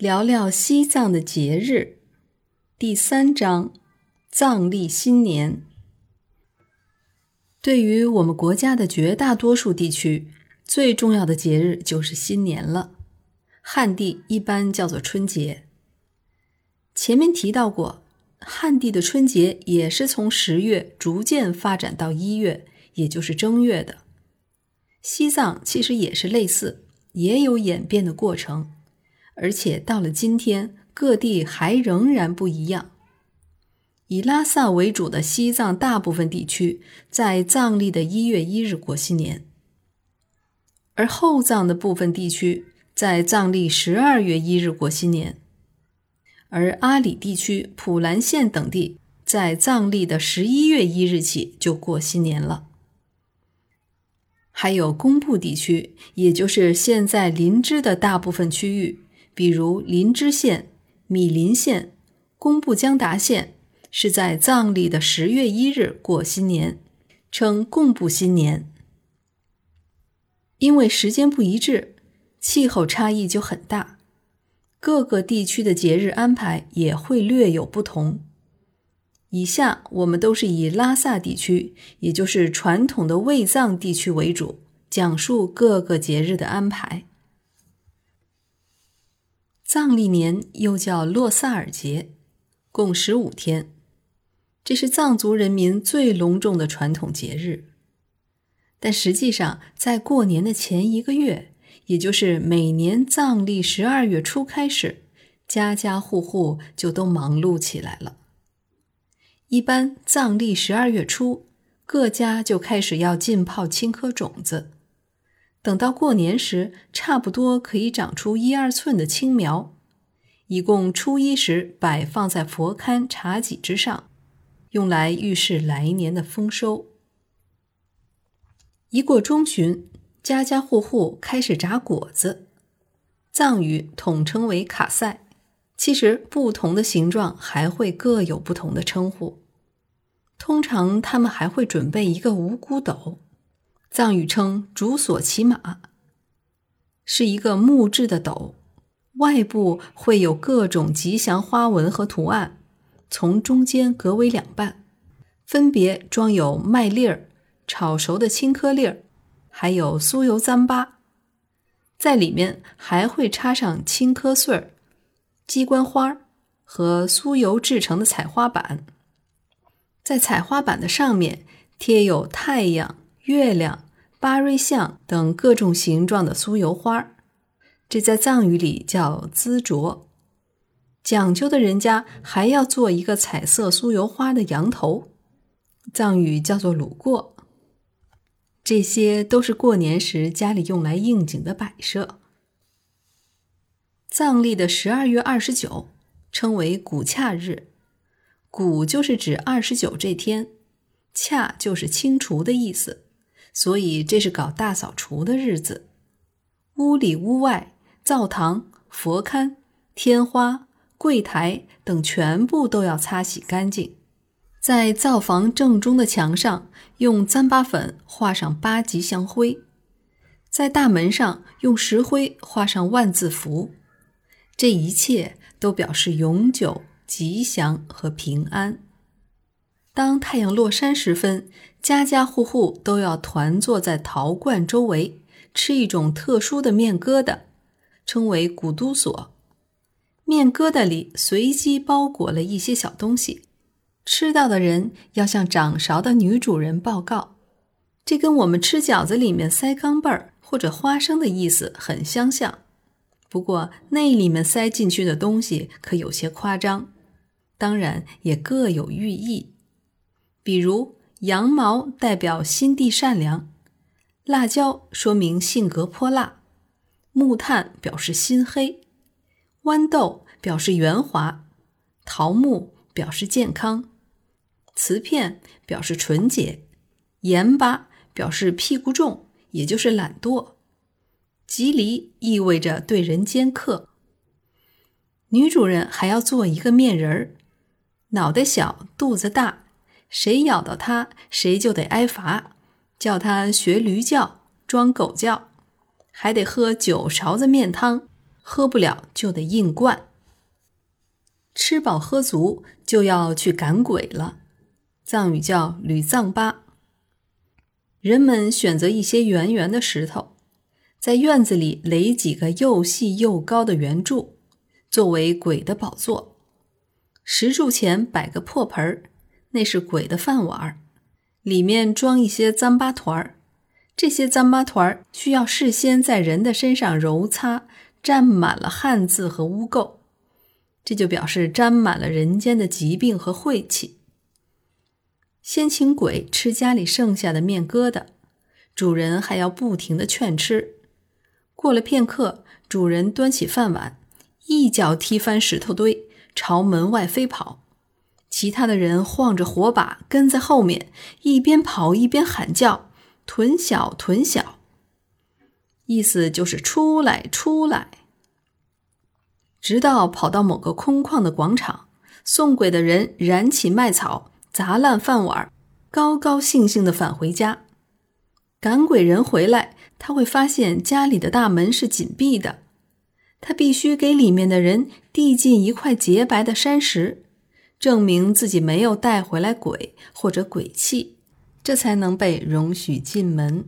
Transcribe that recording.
聊聊西藏的节日，第三章藏历新年。对于我们国家的绝大多数地区，最重要的节日就是新年了。汉地一般叫做春节。前面提到过，汉地的春节也是从十月逐渐发展到一月，也就是正月的。西藏其实也是类似，也有演变的过程。而且到了今天，各地还仍然不一样。以拉萨为主的西藏大部分地区在藏历的一月一日过新年，而后藏的部分地区在藏历十二月一日过新年，而阿里地区、普兰县等地在藏历的十一月一日起就过新年了。还有工部地区，也就是现在林芝的大部分区域。比如林芝县、米林县、工布江达县是在藏历的十月一日过新年，称贡布新年。因为时间不一致，气候差异就很大，各个地区的节日安排也会略有不同。以下我们都是以拉萨地区，也就是传统的卫藏地区为主，讲述各个节日的安排。藏历年又叫洛萨尔节，共十五天，这是藏族人民最隆重的传统节日。但实际上，在过年的前一个月，也就是每年藏历十二月初开始，家家户户就都忙碌起来了。一般藏历十二月初，各家就开始要浸泡青稞种子。等到过年时，差不多可以长出一二寸的青苗，以供初一时摆放在佛龛茶几之上，用来预示来年的丰收。一过中旬，家家户户开始炸果子，藏语统称为卡塞，其实不同的形状还会各有不同的称呼。通常他们还会准备一个五谷斗。藏语称“竹索骑马”，是一个木质的斗，外部会有各种吉祥花纹和图案，从中间隔为两半，分别装有麦粒儿、炒熟的青稞粒儿，还有酥油糌粑，在里面还会插上青稞穗儿、鸡冠花儿和酥油制成的彩花板，在彩花板的上面贴有太阳。月亮、巴瑞象等各种形状的酥油花这在藏语里叫滋着。讲究的人家还要做一个彩色酥油花的羊头，藏语叫做鲁过。这些都是过年时家里用来应景的摆设。藏历的十二月二十九称为古恰日，古就是指二十九这天，恰就是清除的意思。所以这是搞大扫除的日子，屋里屋外、灶堂、佛龛、天花、柜台等全部都要擦洗干净。在灶房正中的墙上用糌粑粉画上八吉祥灰，在大门上用石灰画上万字符。这一切都表示永久、吉祥和平安。当太阳落山时分，家家户户都要团坐在陶罐周围，吃一种特殊的面疙瘩，称为古都索。面疙瘩里随机包裹了一些小东西，吃到的人要向掌勺的女主人报告。这跟我们吃饺子里面塞钢镚儿或者花生的意思很相像，不过那里面塞进去的东西可有些夸张，当然也各有寓意。比如羊毛代表心地善良，辣椒说明性格泼辣，木炭表示心黑，豌豆表示圆滑，桃木表示健康，瓷片表示纯洁，盐巴表示屁股重，也就是懒惰，吉梨意味着对人尖刻。女主人还要做一个面人儿，脑袋小，肚子大。谁咬到它，谁就得挨罚，叫他学驴叫、装狗叫，还得喝九勺子面汤，喝不了就得硬灌。吃饱喝足就要去赶鬼了，藏语叫“捋藏巴”。人们选择一些圆圆的石头，在院子里垒几个又细又高的圆柱，作为鬼的宝座。石柱前摆个破盆儿，那是鬼的饭碗儿，里面装一些脏巴团儿。这些脏巴团儿需要事先在人的身上揉擦，沾满了汗渍和污垢，这就表示沾满了人间的疾病和晦气。先请鬼吃家里剩下的面疙瘩，主人还要不停的劝吃。过了片刻，主人端起饭碗，一脚踢翻石头堆，朝门外飞跑。其他的人晃着火把跟在后面，一边跑一边喊叫。屯小屯小，意思就是出来出来。直到跑到某个空旷的广场，送鬼的人燃起麦草，砸烂饭碗，高高兴兴的返回家。赶鬼人回来，他会发现家里的大门是紧闭的，他必须给里面的人递进一块洁白的山石，证明自己没有带回来鬼或者鬼气。这才能被容许进门。